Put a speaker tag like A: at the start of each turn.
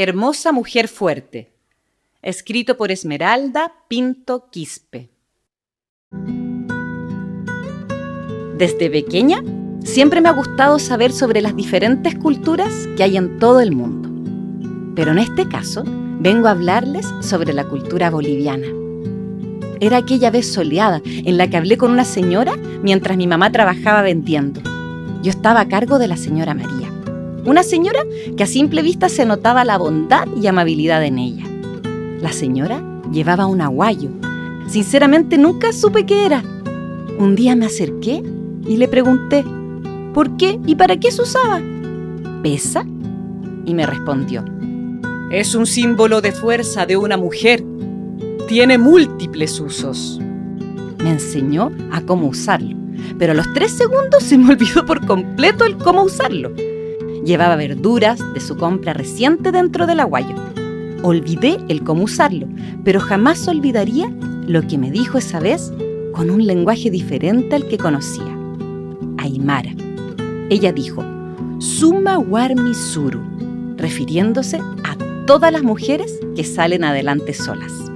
A: Hermosa mujer fuerte, escrito por Esmeralda Pinto Quispe. Desde pequeña, siempre me ha gustado saber sobre las diferentes culturas que hay en todo el mundo. Pero en este caso, vengo a hablarles sobre la cultura boliviana. Era aquella vez soleada en la que hablé con una señora mientras mi mamá trabajaba vendiendo. Yo estaba a cargo de la señora María. Una señora que a simple vista se notaba la bondad y amabilidad en ella. La señora llevaba un aguayo. Sinceramente nunca supe qué era. Un día me acerqué y le pregunté, ¿por qué y para qué se usaba? ¿Pesa? Y me respondió, es un símbolo de fuerza de una mujer. Tiene múltiples usos. Me enseñó a cómo usarlo, pero a los tres segundos se me olvidó por completo el cómo usarlo. Llevaba verduras de su compra reciente dentro del aguayo. Olvidé el cómo usarlo, pero jamás olvidaría lo que me dijo esa vez con un lenguaje diferente al que conocía. Aymara. Ella dijo, Suma Warmi Suru, refiriéndose a todas las mujeres que salen adelante solas.